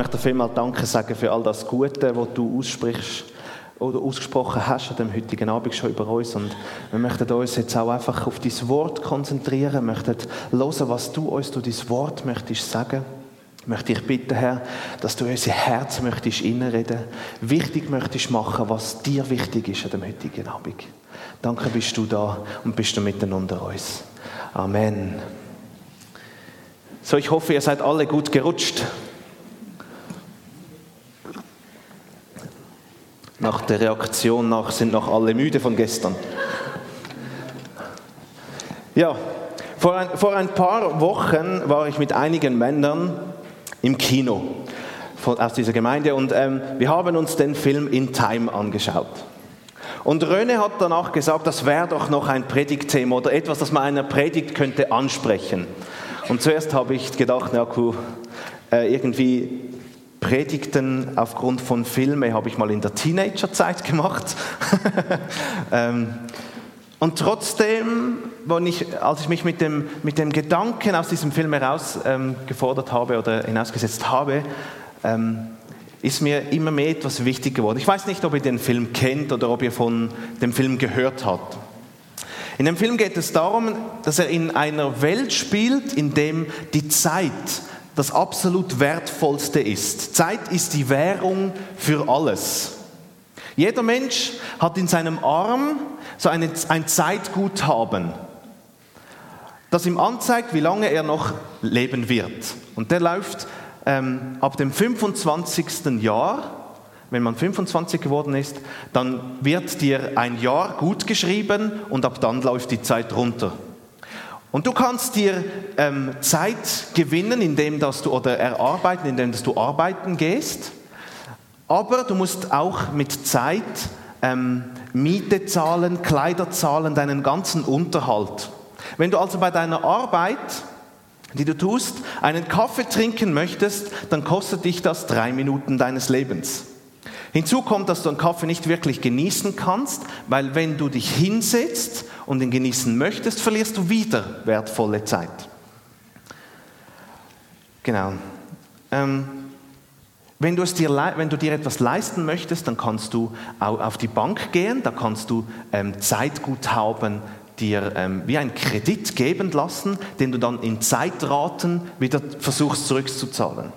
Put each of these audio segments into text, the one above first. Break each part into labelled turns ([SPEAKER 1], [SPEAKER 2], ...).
[SPEAKER 1] möchte vielmal Danke sagen für all das Gute, was du aussprichst oder ausgesprochen hast an dem heutigen Abend schon über uns. Und wir möchten uns jetzt auch einfach auf dein Wort konzentrieren, wir möchten hören, was du uns durch dein Wort möchtest sagen. Ich möchte dich bitten, Herr, dass du unser Herz möchtest innenreden, wichtig möchtest machen, was dir wichtig ist an dem heutigen Abend. Danke, bist du da und bist du mitten unter uns. Amen. So, ich hoffe, ihr seid alle gut gerutscht. Nach der Reaktion nach sind noch alle müde von gestern. Ja, vor ein, vor ein paar Wochen war ich mit einigen Männern im Kino von, aus dieser Gemeinde und ähm, wir haben uns den Film In Time angeschaut. Und Röne hat danach gesagt, das wäre doch noch ein Predigtthema oder etwas, das man einer Predigt könnte ansprechen. Und zuerst habe ich gedacht, na cool, äh, irgendwie Predigten aufgrund von Filmen habe ich mal in der Teenagerzeit gemacht. ähm, und trotzdem, als ich mich mit dem, mit dem Gedanken aus diesem Film herausgefordert ähm, habe oder hinausgesetzt habe, ähm, ist mir immer mehr etwas wichtig geworden. Ich weiß nicht, ob ihr den Film kennt oder ob ihr von dem Film gehört habt. In dem Film geht es darum, dass er in einer Welt spielt, in dem die Zeit das absolut Wertvollste ist. Zeit ist die Währung für alles. Jeder Mensch hat in seinem Arm so eine, ein Zeitguthaben, das ihm anzeigt, wie lange er noch leben wird. Und der läuft ähm, ab dem 25. Jahr, wenn man 25 geworden ist, dann wird dir ein Jahr gut geschrieben und ab dann läuft die Zeit runter. Und du kannst dir ähm, Zeit gewinnen, indem dass du oder erarbeiten, indem dass du arbeiten gehst. Aber du musst auch mit Zeit ähm, Miete zahlen, Kleider zahlen, deinen ganzen Unterhalt. Wenn du also bei deiner Arbeit, die du tust, einen Kaffee trinken möchtest, dann kostet dich das drei Minuten deines Lebens. Hinzu kommt, dass du einen Kaffee nicht wirklich genießen kannst, weil wenn du dich hinsetzt und ihn genießen möchtest, verlierst du wieder wertvolle Zeit. Genau. Ähm, wenn, du dir, wenn, du dir, etwas leisten möchtest, dann kannst du auf die Bank gehen, da kannst du ähm, Zeitguthaben dir ähm, wie ein Kredit geben lassen, den du dann in Zeitraten wieder versuchst zurückzuzahlen.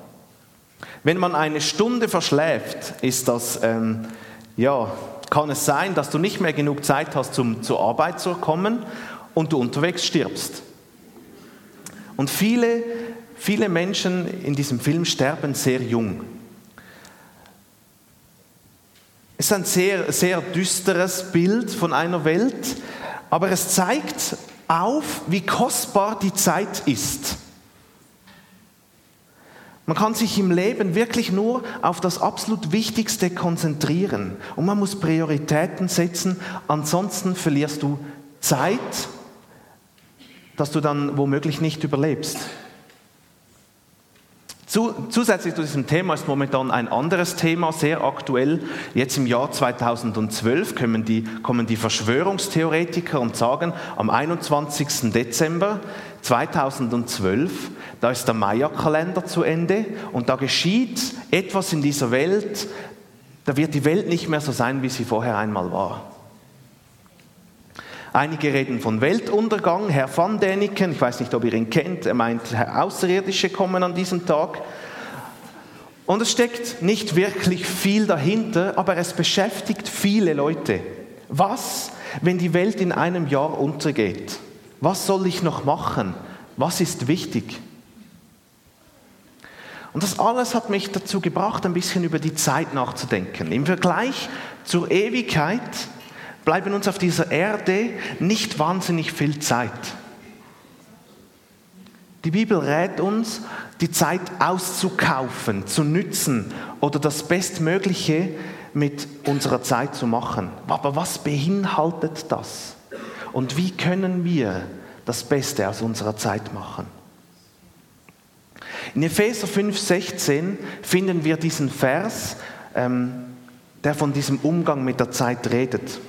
[SPEAKER 1] Wenn man eine Stunde verschläft, ist das, ähm, ja, kann es sein, dass du nicht mehr genug Zeit hast, zum, zur Arbeit zu kommen und du unterwegs stirbst. Und viele, viele Menschen in diesem Film sterben sehr jung. Es ist ein sehr, sehr düsteres Bild von einer Welt, aber es zeigt auf, wie kostbar die Zeit ist. Man kann sich im Leben wirklich nur auf das absolut Wichtigste konzentrieren und man muss Prioritäten setzen, ansonsten verlierst du Zeit, dass du dann womöglich nicht überlebst. Zusätzlich zu diesem Thema ist momentan ein anderes Thema sehr aktuell. Jetzt im Jahr 2012 kommen die, kommen die Verschwörungstheoretiker und sagen, am 21. Dezember 2012, da ist der Maya-Kalender zu Ende und da geschieht etwas in dieser Welt, da wird die Welt nicht mehr so sein, wie sie vorher einmal war. Einige reden von Weltuntergang. Herr van Däniken, ich weiß nicht, ob ihr ihn kennt, er meint, Außerirdische kommen an diesem Tag. Und es steckt nicht wirklich viel dahinter, aber es beschäftigt viele Leute. Was, wenn die Welt in einem Jahr untergeht? Was soll ich noch machen? Was ist wichtig? Und das alles hat mich dazu gebracht, ein bisschen über die Zeit nachzudenken. Im Vergleich zur Ewigkeit bleiben uns auf dieser Erde nicht wahnsinnig viel Zeit. Die Bibel rät uns, die Zeit auszukaufen, zu nützen oder das Bestmögliche mit unserer Zeit zu machen. Aber was beinhaltet das? Und wie können wir das Beste aus unserer Zeit machen? In Epheser 5,16 finden wir diesen Vers, ähm, der von diesem Umgang mit der Zeit redet.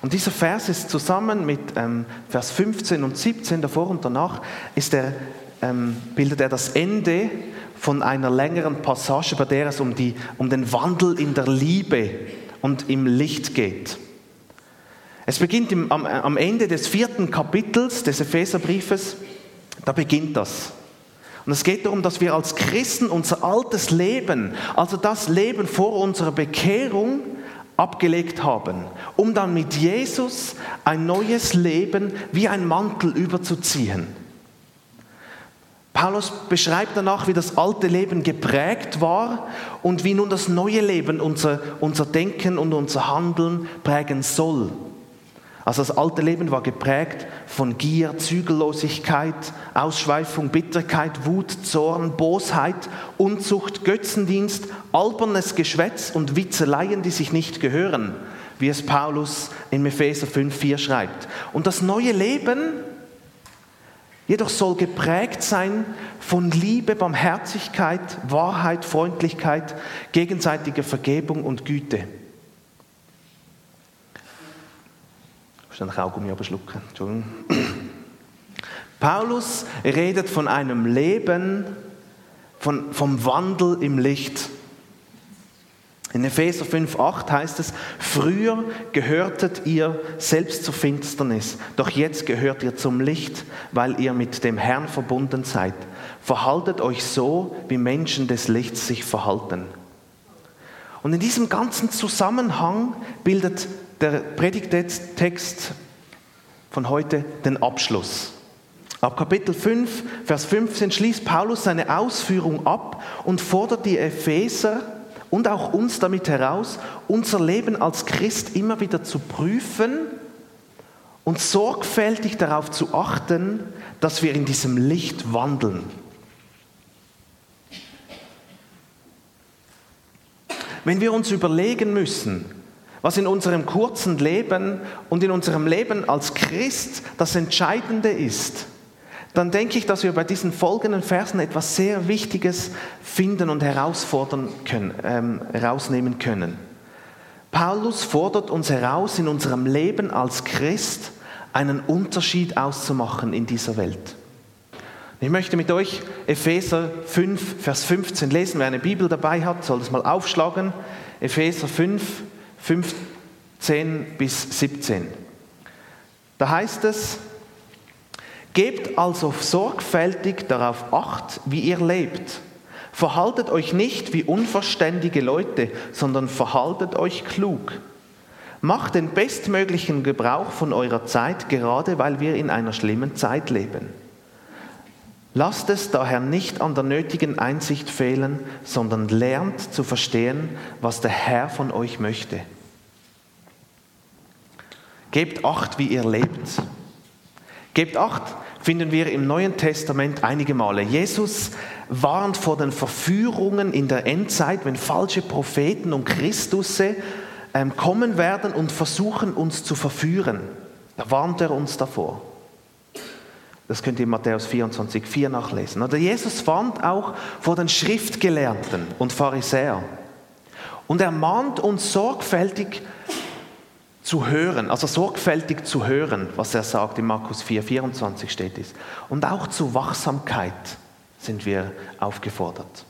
[SPEAKER 1] Und dieser Vers ist zusammen mit ähm, Vers 15 und 17 davor und danach, ist der, ähm, bildet er das Ende von einer längeren Passage, bei der es um, die, um den Wandel in der Liebe und im Licht geht. Es beginnt im, am, am Ende des vierten Kapitels des Epheserbriefes, da beginnt das. Und es geht darum, dass wir als Christen unser altes Leben, also das Leben vor unserer Bekehrung, abgelegt haben, um dann mit Jesus ein neues Leben wie ein Mantel überzuziehen. Paulus beschreibt danach, wie das alte Leben geprägt war und wie nun das neue Leben unser, unser Denken und unser Handeln prägen soll. Also das alte Leben war geprägt von Gier, Zügellosigkeit, Ausschweifung, Bitterkeit, Wut, Zorn, Bosheit, Unzucht, Götzendienst, albernes Geschwätz und Witzeleien, die sich nicht gehören, wie es Paulus in Epheser 5,4 schreibt. Und das neue Leben jedoch soll geprägt sein von Liebe, Barmherzigkeit, Wahrheit, Freundlichkeit, gegenseitiger Vergebung und Güte. Schnell Kaugummi abschlucken. Entschuldigung. Paulus redet von einem Leben, von, vom Wandel im Licht. In Epheser 5,8 heißt es, früher gehörtet ihr selbst zur Finsternis, doch jetzt gehört ihr zum Licht, weil ihr mit dem Herrn verbunden seid. Verhaltet euch so, wie Menschen des Lichts sich verhalten. Und in diesem ganzen Zusammenhang bildet der Predigtext von heute den Abschluss. Ab Kapitel 5, Vers 15 schließt Paulus seine Ausführung ab und fordert die Epheser und auch uns damit heraus, unser Leben als Christ immer wieder zu prüfen und sorgfältig darauf zu achten, dass wir in diesem Licht wandeln. Wenn wir uns überlegen müssen, was in unserem kurzen Leben und in unserem Leben als Christ das Entscheidende ist, dann denke ich, dass wir bei diesen folgenden Versen etwas sehr Wichtiges finden und herausfordern können, ähm, herausnehmen können. Paulus fordert uns heraus, in unserem Leben als Christ einen Unterschied auszumachen in dieser Welt. Ich möchte mit euch Epheser 5, Vers 15 lesen. Wer eine Bibel dabei hat, soll das mal aufschlagen. Epheser 5, 15 bis 17. Da heißt es, Gebt also sorgfältig darauf acht, wie ihr lebt. Verhaltet euch nicht wie unverständige Leute, sondern verhaltet euch klug. Macht den bestmöglichen Gebrauch von eurer Zeit, gerade weil wir in einer schlimmen Zeit leben. Lasst es daher nicht an der nötigen Einsicht fehlen, sondern lernt zu verstehen, was der Herr von euch möchte. Gebt acht, wie ihr lebt. Gebt acht, finden wir im Neuen Testament einige Male. Jesus warnt vor den Verführungen in der Endzeit, wenn falsche Propheten und Christusse ähm, kommen werden und versuchen, uns zu verführen. Da warnt er uns davor. Das könnt ihr in Matthäus 24, 4 nachlesen. Oder Jesus warnt auch vor den Schriftgelehrten und Pharisäern. Und er mahnt uns sorgfältig zu hören, also sorgfältig zu hören, was er sagt, in Markus 4, 24 steht es. Und auch zu Wachsamkeit sind wir aufgefordert.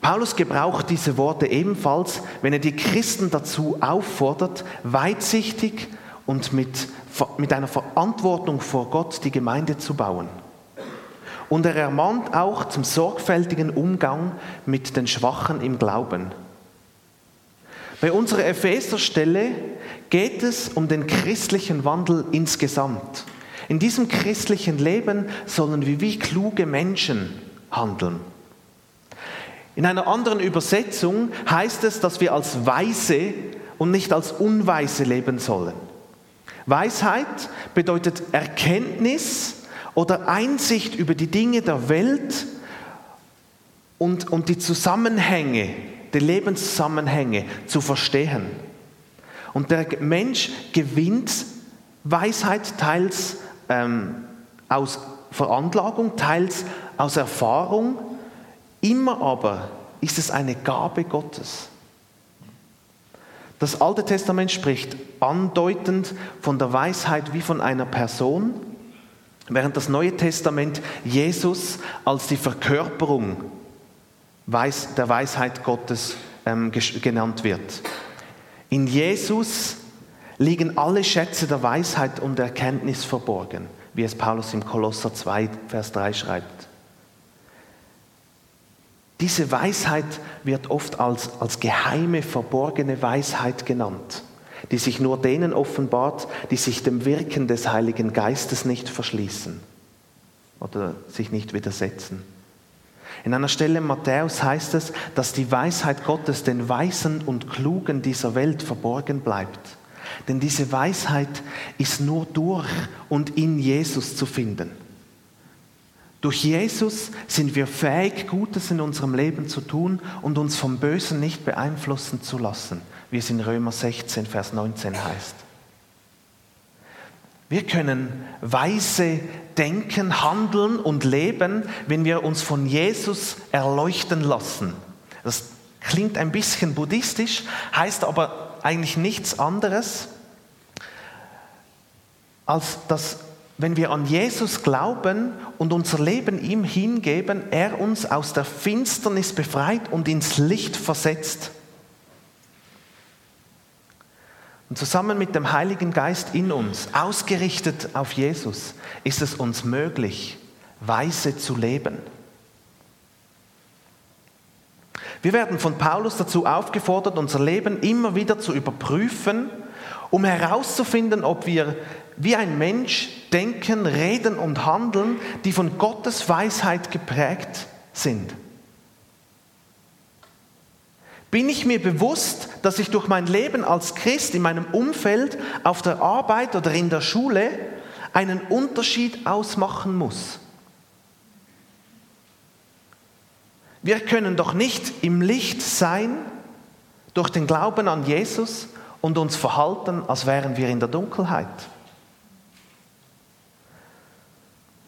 [SPEAKER 1] Paulus gebraucht diese Worte ebenfalls, wenn er die Christen dazu auffordert, weitsichtig und mit, mit einer Verantwortung vor Gott die Gemeinde zu bauen. Und er ermahnt auch zum sorgfältigen Umgang mit den Schwachen im Glauben. Bei unserer Epheserstelle geht es um den christlichen Wandel insgesamt. In diesem christlichen Leben sollen wir wie kluge Menschen handeln. In einer anderen Übersetzung heißt es, dass wir als Weise und nicht als Unweise leben sollen. Weisheit bedeutet Erkenntnis oder Einsicht über die Dinge der Welt und, und die Zusammenhänge, die Lebenszusammenhänge zu verstehen. Und der Mensch gewinnt Weisheit teils ähm, aus Veranlagung, teils aus Erfahrung. Immer aber ist es eine Gabe Gottes. Das Alte Testament spricht andeutend von der Weisheit wie von einer Person. während das Neue Testament Jesus als die Verkörperung der Weisheit Gottes ähm, genannt wird. In Jesus liegen alle Schätze der Weisheit und Erkenntnis verborgen, wie es Paulus im Kolosser 2, Vers 3 schreibt. Diese Weisheit wird oft als, als geheime, verborgene Weisheit genannt, die sich nur denen offenbart, die sich dem Wirken des Heiligen Geistes nicht verschließen oder sich nicht widersetzen. In einer Stelle in Matthäus heißt es, dass die Weisheit Gottes den Weisen und Klugen dieser Welt verborgen bleibt. Denn diese Weisheit ist nur durch und in Jesus zu finden. Durch Jesus sind wir fähig, Gutes in unserem Leben zu tun und uns vom Bösen nicht beeinflussen zu lassen, wie es in Römer 16, Vers 19 heißt. Wir können weise denken, handeln und leben, wenn wir uns von Jesus erleuchten lassen. Das klingt ein bisschen buddhistisch, heißt aber eigentlich nichts anderes, als dass wenn wir an Jesus glauben und unser Leben ihm hingeben, er uns aus der Finsternis befreit und ins Licht versetzt. Und zusammen mit dem Heiligen Geist in uns, ausgerichtet auf Jesus, ist es uns möglich, weise zu leben. Wir werden von Paulus dazu aufgefordert, unser Leben immer wieder zu überprüfen, um herauszufinden, ob wir wie ein Mensch denken, reden und handeln, die von Gottes Weisheit geprägt sind. Bin ich mir bewusst, dass ich durch mein Leben als Christ in meinem Umfeld, auf der Arbeit oder in der Schule einen Unterschied ausmachen muss? Wir können doch nicht im Licht sein durch den Glauben an Jesus und uns verhalten, als wären wir in der Dunkelheit.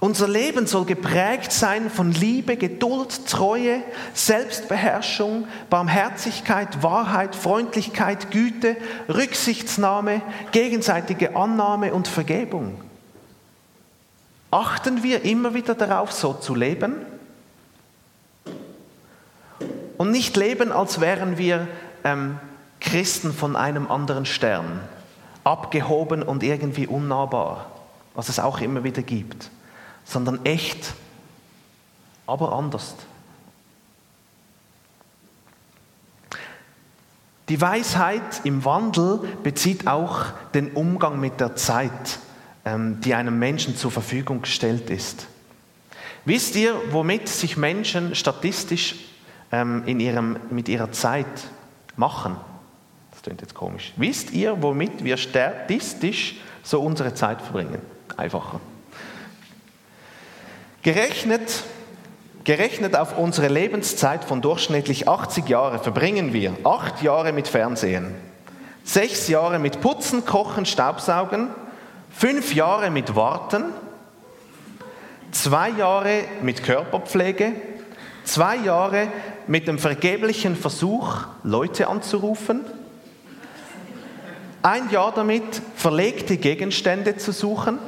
[SPEAKER 1] Unser Leben soll geprägt sein von Liebe, Geduld, Treue, Selbstbeherrschung, Barmherzigkeit, Wahrheit, Freundlichkeit, Güte, Rücksichtsnahme, gegenseitige Annahme und Vergebung. Achten wir immer wieder darauf, so zu leben? Und nicht leben, als wären wir ähm, Christen von einem anderen Stern, abgehoben und irgendwie unnahbar, was es auch immer wieder gibt sondern echt, aber anders. Die Weisheit im Wandel bezieht auch den Umgang mit der Zeit, ähm, die einem Menschen zur Verfügung gestellt ist. Wisst ihr, womit sich Menschen statistisch ähm, in ihrem, mit ihrer Zeit machen? Das klingt jetzt komisch. Wisst ihr, womit wir statistisch so unsere Zeit verbringen? Einfacher. Gerechnet, gerechnet auf unsere Lebenszeit von durchschnittlich 80 Jahren verbringen wir acht Jahre mit Fernsehen, sechs Jahre mit Putzen, Kochen, Staubsaugen, fünf Jahre mit Warten, zwei Jahre mit Körperpflege, zwei Jahre mit dem vergeblichen Versuch, Leute anzurufen, ein Jahr damit, verlegte Gegenstände zu suchen,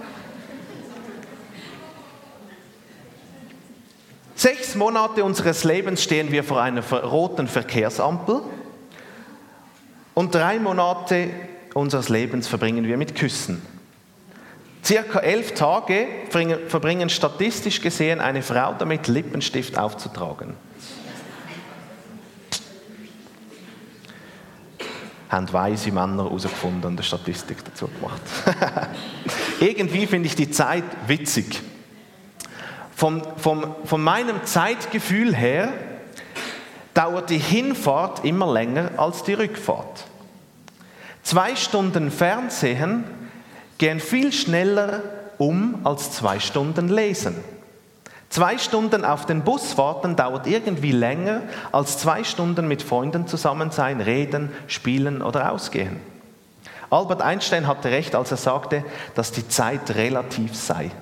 [SPEAKER 1] Sechs Monate unseres Lebens stehen wir vor einer roten Verkehrsampel und drei Monate unseres Lebens verbringen wir mit Küssen. Circa elf Tage verbringen statistisch gesehen eine Frau damit, Lippenstift aufzutragen. haben weise Männer herausgefunden und eine Statistik dazu gemacht. Irgendwie finde ich die Zeit witzig. Vom, vom, von meinem Zeitgefühl her dauert die Hinfahrt immer länger als die Rückfahrt. Zwei Stunden Fernsehen gehen viel schneller um als zwei Stunden Lesen. Zwei Stunden auf den Bus warten dauert irgendwie länger als zwei Stunden mit Freunden zusammen sein, reden, spielen oder ausgehen. Albert Einstein hatte recht, als er sagte, dass die Zeit relativ sei.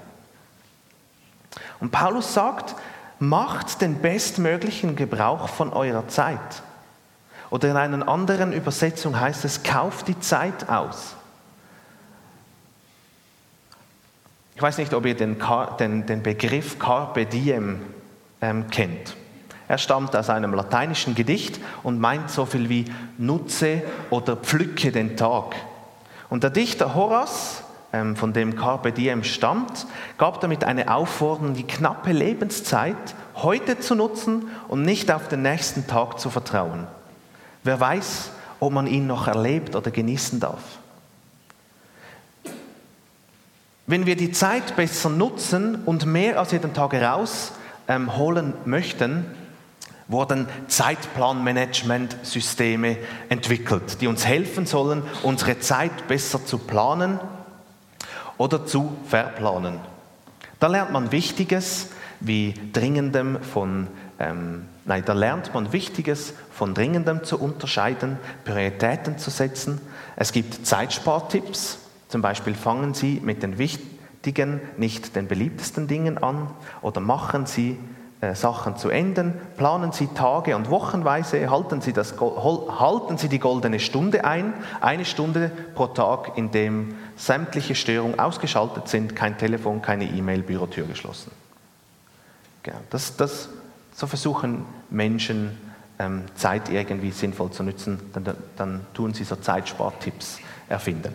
[SPEAKER 1] Und Paulus sagt, macht den bestmöglichen Gebrauch von eurer Zeit. Oder in einer anderen Übersetzung heißt es, kauft die Zeit aus. Ich weiß nicht, ob ihr den, den, den Begriff Carpe Diem ähm, kennt. Er stammt aus einem lateinischen Gedicht und meint so viel wie nutze oder pflücke den Tag. Und der Dichter ähm, von dem Carpe Diem stammt, gab damit eine Aufforderung, die knappe Lebenszeit heute zu nutzen und nicht auf den nächsten Tag zu vertrauen. Wer weiß, ob man ihn noch erlebt oder genießen darf. Wenn wir die Zeit besser nutzen und mehr aus jedem Tag herausholen ähm, möchten, wurden Zeitplanmanagementsysteme entwickelt, die uns helfen sollen, unsere Zeit besser zu planen oder zu verplanen. Da lernt man Wichtiges wie Dringendem von, ähm, nein, da lernt man Wichtiges von Dringendem zu unterscheiden, Prioritäten zu setzen. Es gibt Zeitspartipps, zum Beispiel fangen Sie mit den wichtigen, nicht den beliebtesten Dingen an oder machen Sie Sachen zu enden, planen Sie Tage und Wochenweise, halten Sie, das, halten Sie die goldene Stunde ein, eine Stunde pro Tag, in dem sämtliche Störungen ausgeschaltet sind, kein Telefon, keine E-Mail, Bürotür geschlossen. Genau, das, das, so versuchen Menschen ähm, Zeit irgendwie sinnvoll zu nutzen, dann, dann tun sie so Zeitspartipps erfinden.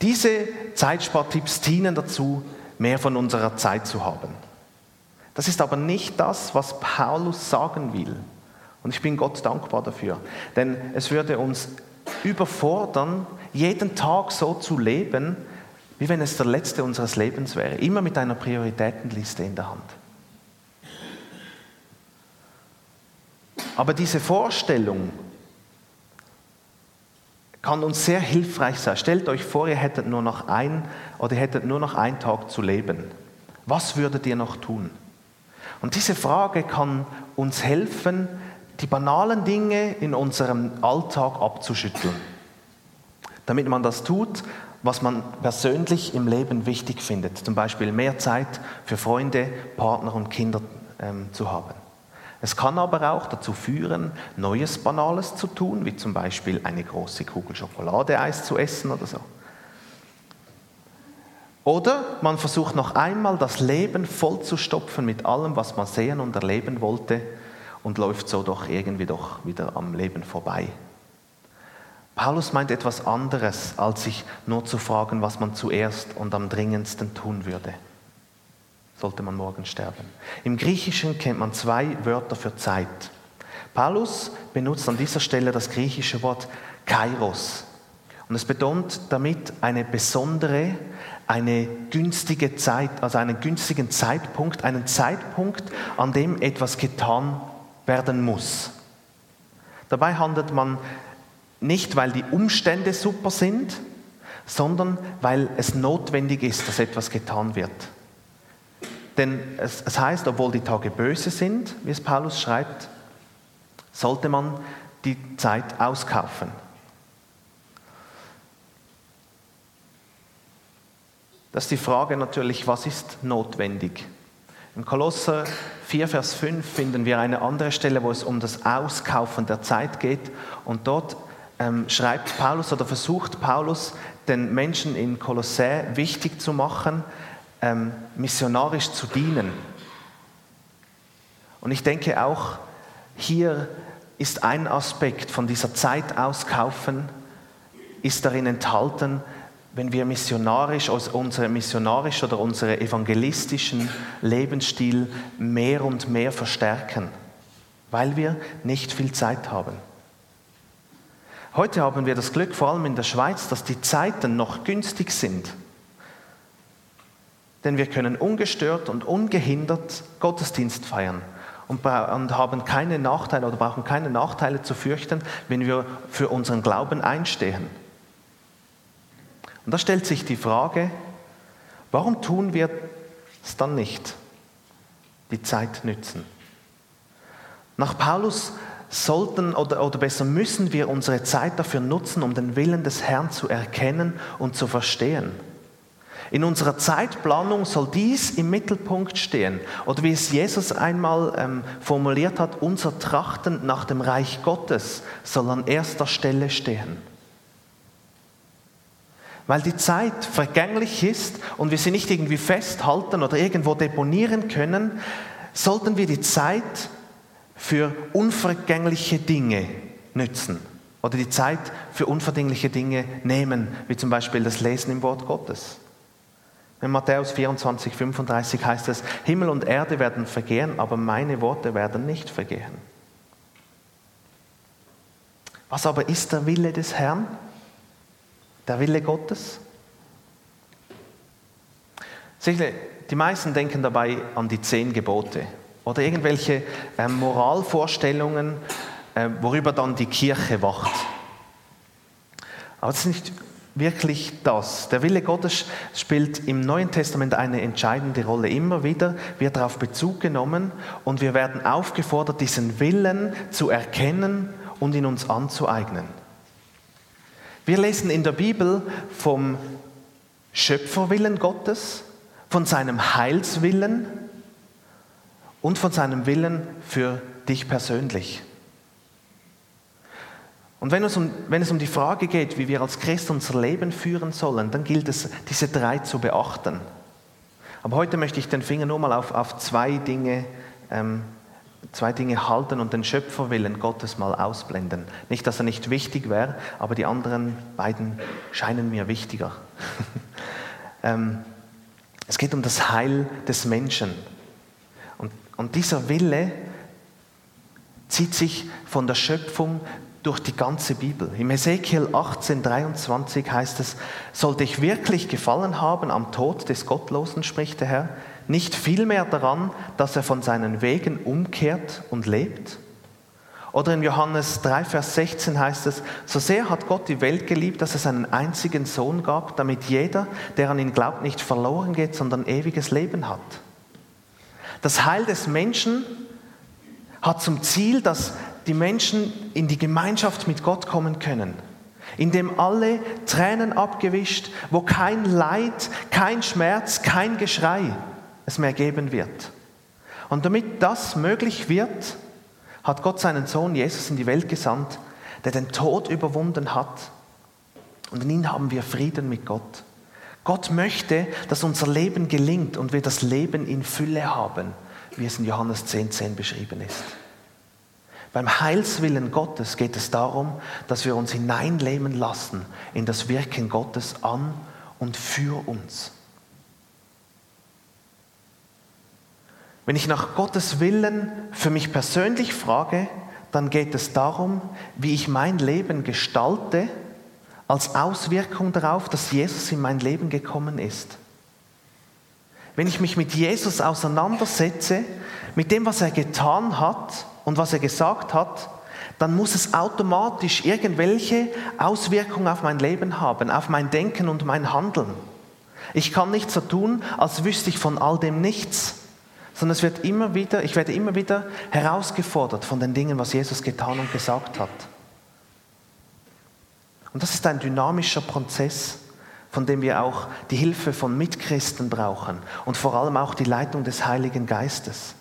[SPEAKER 1] Diese Zeitspartipps dienen dazu, mehr von unserer Zeit zu haben. Das ist aber nicht das, was Paulus sagen will. Und ich bin Gott dankbar dafür. Denn es würde uns überfordern, jeden Tag so zu leben, wie wenn es der letzte unseres Lebens wäre. Immer mit einer Prioritätenliste in der Hand. Aber diese Vorstellung kann uns sehr hilfreich sein. Stellt euch vor, ihr hättet nur noch ein oder ihr hättet nur noch einen Tag zu leben. Was würdet ihr noch tun? Und diese Frage kann uns helfen, die banalen Dinge in unserem Alltag abzuschütteln. Damit man das tut, was man persönlich im Leben wichtig findet. Zum Beispiel mehr Zeit für Freunde, Partner und Kinder ähm, zu haben. Es kann aber auch dazu führen, Neues Banales zu tun, wie zum Beispiel eine große Kugel Schokoladeeis zu essen oder so. Oder man versucht noch einmal das Leben voll zu stopfen mit allem, was man sehen und erleben wollte und läuft so doch irgendwie doch wieder am Leben vorbei. Paulus meint etwas anderes, als sich nur zu fragen, was man zuerst und am dringendsten tun würde sollte man morgen sterben. Im Griechischen kennt man zwei Wörter für Zeit. Paulus benutzt an dieser Stelle das griechische Wort Kairos. Und es betont damit eine besondere, eine günstige Zeit, also einen günstigen Zeitpunkt, einen Zeitpunkt, an dem etwas getan werden muss. Dabei handelt man nicht, weil die Umstände super sind, sondern weil es notwendig ist, dass etwas getan wird. Denn es, heißt, obwohl die Tage böse sind, wie es Paulus schreibt, sollte man die Zeit auskaufen. Das ist die Frage natürlich, was ist notwendig? Im Kolosser 4, Vers 5 finden wir eine andere Stelle, wo es um das Auskaufen der Zeit geht. Und dort ähm, schreibt Paulus oder versucht Paulus, den Menschen in Kolossä wichtig zu machen, ähm, missionarisch zu dienen. Und ich denke auch, hier ist ein Aspekt von dieser Zeit auskaufen, ist darin enthalten, wenn wir missionarisch, also unsere missionarisch oder unsere evangelistischen Lebensstil mehr und mehr verstärken, weil wir nicht viel Zeit haben. Heute haben wir das Glück, vor allem in der Schweiz, dass die Zeiten noch günstig sind. Denn wir können ungestört und ungehindert Gottesdienst feiern und, haben keine Nachteile oder brauchen keine Nachteile zu fürchten, wenn wir für unseren Glauben einstehen. Und da stellt sich die Frage, warum tun wir es dann nicht? Die Zeit nützen. Nach Paulus sollten oder, oder besser müssen wir unsere Zeit dafür nutzen, um den Willen des Herrn zu erkennen und zu verstehen. In unserer Zeitplanung soll dies im Mittelpunkt stehen. Oder wie es Jesus einmal ähm, formuliert hat, unser Trachten nach dem Reich Gottes soll an erster Stelle stehen. Weil die Zeit vergänglich ist und wir sie nicht irgendwie festhalten oder irgendwo deponieren können, sollten wir die Zeit für unvergängliche Dinge nützen oder die Zeit für unverdingliche Dinge nehmen, wie zum Beispiel das Lesen im Wort Gottes. In Matthäus 24, 35 heißt es, Himmel und Erde werden vergehen, aber meine Worte werden nicht vergehen. Was aber ist der Wille des Herrn? Der Wille Gottes? Sicherlich, die meisten denken dabei an die zehn Gebote oder irgendwelche äh, Moralvorstellungen, äh, worüber dann die Kirche wacht. Aber es ist nicht wirklich das. Der Wille Gottes spielt im Neuen Testament eine entscheidende Rolle. Immer wieder wird darauf Bezug genommen und wir werden aufgefordert, diesen Willen zu erkennen und ihn uns anzueignen. Wir lesen in der Bibel vom Schöpferwillen Gottes, von seinem Heilswillen und von seinem Willen für dich persönlich. Und wenn es, um, wenn es um die Frage geht, wie wir als Christ unser Leben führen sollen, dann gilt es, diese drei zu beachten. Aber heute möchte ich den Finger nur mal auf, auf zwei, Dinge, ähm, zwei Dinge halten und den Schöpferwillen Gottes mal ausblenden. Nicht, dass er nicht wichtig wäre, aber die anderen beiden scheinen mir wichtiger. ähm, es geht um das Heil des Menschen. Und, und dieser Wille zieht sich von der Schöpfung durch die ganze Bibel. Im Ezekiel 18, 23 heißt es, sollte ich wirklich gefallen haben am Tod des Gottlosen, spricht der Herr, nicht vielmehr daran, dass er von seinen Wegen umkehrt und lebt? Oder in Johannes 3, Vers 16 heißt es, so sehr hat Gott die Welt geliebt, dass es einen einzigen Sohn gab, damit jeder, der an ihn glaubt, nicht verloren geht, sondern ewiges Leben hat. Das Heil des Menschen hat zum Ziel, dass die Menschen in die Gemeinschaft mit Gott kommen können, in dem alle Tränen abgewischt, wo kein Leid, kein Schmerz, kein Geschrei es mehr geben wird. Und damit das möglich wird, hat Gott seinen Sohn Jesus in die Welt gesandt, der den Tod überwunden hat. Und in ihm haben wir Frieden mit Gott. Gott möchte, dass unser Leben gelingt und wir das Leben in Fülle haben, wie es in Johannes 10,10 10 beschrieben ist. Beim Heilswillen Gottes geht es darum, dass wir uns hineinleben lassen in das Wirken Gottes an und für uns. Wenn ich nach Gottes Willen für mich persönlich frage, dann geht es darum, wie ich mein Leben gestalte, als Auswirkung darauf, dass Jesus in mein Leben gekommen ist. Wenn ich mich mit Jesus auseinandersetze, mit dem, was er getan hat, und was er gesagt hat, dann muss es automatisch irgendwelche Auswirkungen auf mein Leben haben, auf mein Denken und mein Handeln. Ich kann nicht so tun, als wüsste ich von all dem nichts, sondern es wird immer wieder, ich werde immer wieder herausgefordert von den Dingen, was Jesus getan und gesagt hat. Und das ist ein dynamischer Prozess, von dem wir auch die Hilfe von Mitchristen brauchen und vor allem auch die Leitung des Heiligen Geistes.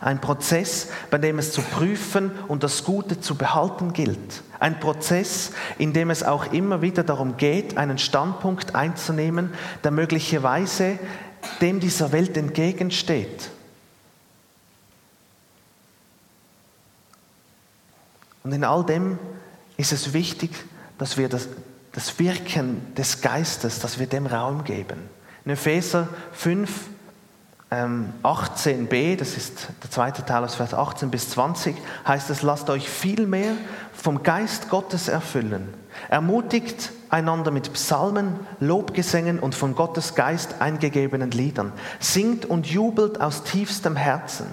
[SPEAKER 1] Ein Prozess, bei dem es zu prüfen und das Gute zu behalten gilt. Ein Prozess, in dem es auch immer wieder darum geht, einen Standpunkt einzunehmen, der möglicherweise dem dieser Welt entgegensteht. Und in all dem ist es wichtig, dass wir das, das Wirken des Geistes, dass wir dem Raum geben. In Epheser 5, 18b, ähm, das ist der zweite Teil aus Vers 18 bis 20, heißt es, lasst euch vielmehr vom Geist Gottes erfüllen. Ermutigt einander mit Psalmen, Lobgesängen und von Gottes Geist eingegebenen Liedern. Singt und jubelt aus tiefstem Herzen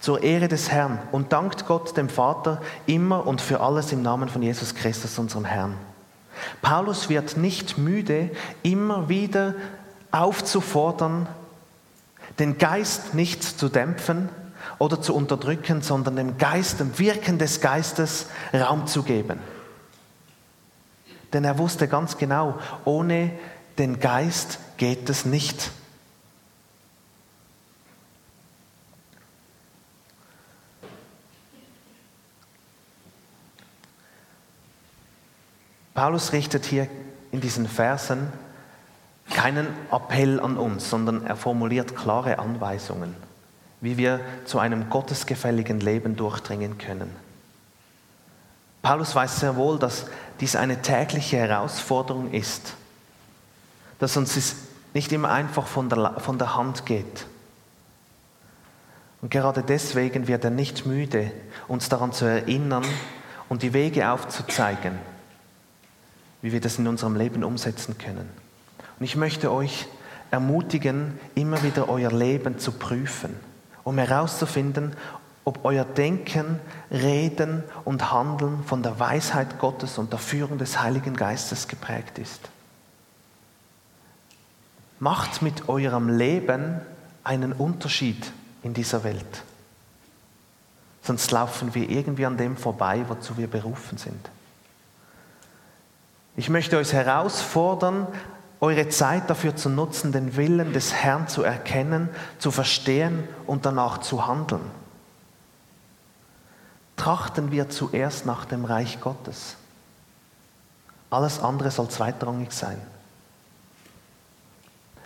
[SPEAKER 1] zur Ehre des Herrn und dankt Gott dem Vater immer und für alles im Namen von Jesus Christus, unserem Herrn. Paulus wird nicht müde, immer wieder aufzufordern, den Geist nicht zu dämpfen oder zu unterdrücken, sondern dem Geist, dem Wirken des Geistes Raum zu geben. Denn er wusste ganz genau, ohne den Geist geht es nicht. Paulus richtet hier in diesen Versen keinen Appell an uns, sondern er formuliert klare Anweisungen, wie wir zu einem gottesgefälligen Leben durchdringen können. Paulus weiß sehr wohl, dass dies eine tägliche Herausforderung ist, dass uns es nicht immer einfach von der, von der Hand geht. Und gerade deswegen wird er nicht müde, uns daran zu erinnern und die Wege aufzuzeigen, wie wir das in unserem Leben umsetzen können. Und ich möchte euch ermutigen, immer wieder euer Leben zu prüfen, um herauszufinden, ob euer Denken, Reden und Handeln von der Weisheit Gottes und der Führung des Heiligen Geistes geprägt ist. Macht mit eurem Leben einen Unterschied in dieser Welt. Sonst laufen wir irgendwie an dem vorbei, wozu wir berufen sind. Ich möchte euch herausfordern, eure Zeit dafür zu nutzen, den Willen des Herrn zu erkennen, zu verstehen und danach zu handeln. Trachten wir zuerst nach dem Reich Gottes. Alles andere soll zweitrangig sein.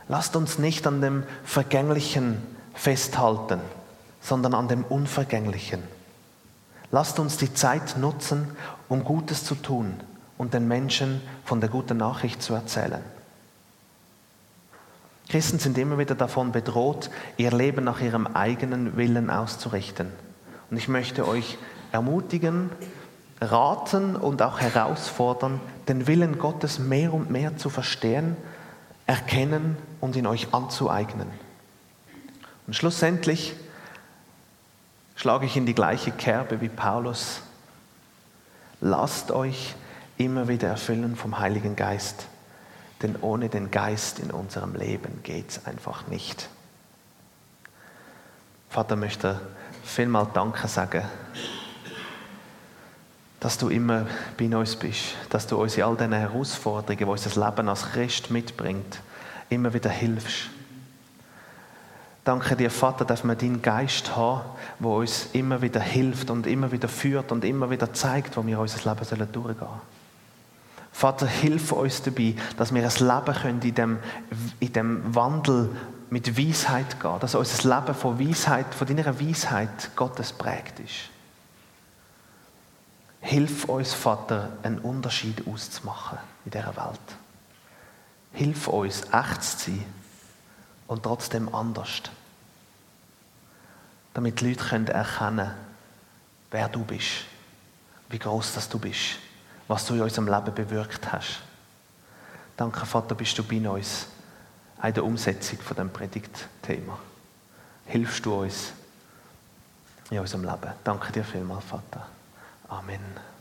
[SPEAKER 1] Lasst uns nicht an dem Vergänglichen festhalten, sondern an dem Unvergänglichen. Lasst uns die Zeit nutzen, um Gutes zu tun und den Menschen von der guten Nachricht zu erzählen. Christen sind immer wieder davon bedroht, ihr Leben nach ihrem eigenen Willen auszurichten. Und ich möchte euch ermutigen, raten und auch herausfordern, den Willen Gottes mehr und mehr zu verstehen, erkennen und in euch anzueignen. Und schlussendlich schlage ich in die gleiche Kerbe wie Paulus. Lasst euch immer wieder erfüllen vom Heiligen Geist. Denn ohne den Geist in unserem Leben geht es einfach nicht. Vater möchte vielmal Danke sagen, dass du immer bei uns bist, dass du uns in all diesen Herausforderungen, die unser Leben als Christ mitbringt, immer wieder hilfst. Danke dir, Vater, dass wir deinen Geist haben, der uns immer wieder hilft und immer wieder führt und immer wieder zeigt, wo wir unser Leben durchgehen sollen. Vater, hilf uns dabei, dass wir ein Leben können in dem, in dem Wandel mit Weisheit gehen, dass unser Leben von Weisheit, von deiner Weisheit Gottes prägt ist. Hilf uns, Vater, einen Unterschied auszumachen in dieser Welt. Hilf uns, echt zu sein und trotzdem anders. Damit die Leute können erkennen wer du bist, wie groß das du bist was du in unserem Leben bewirkt hast. Danke, Vater, bist du bei uns in der Umsetzung von dem Predigtthema. Hilfst du uns in unserem Leben. Danke dir vielmals, Vater. Amen.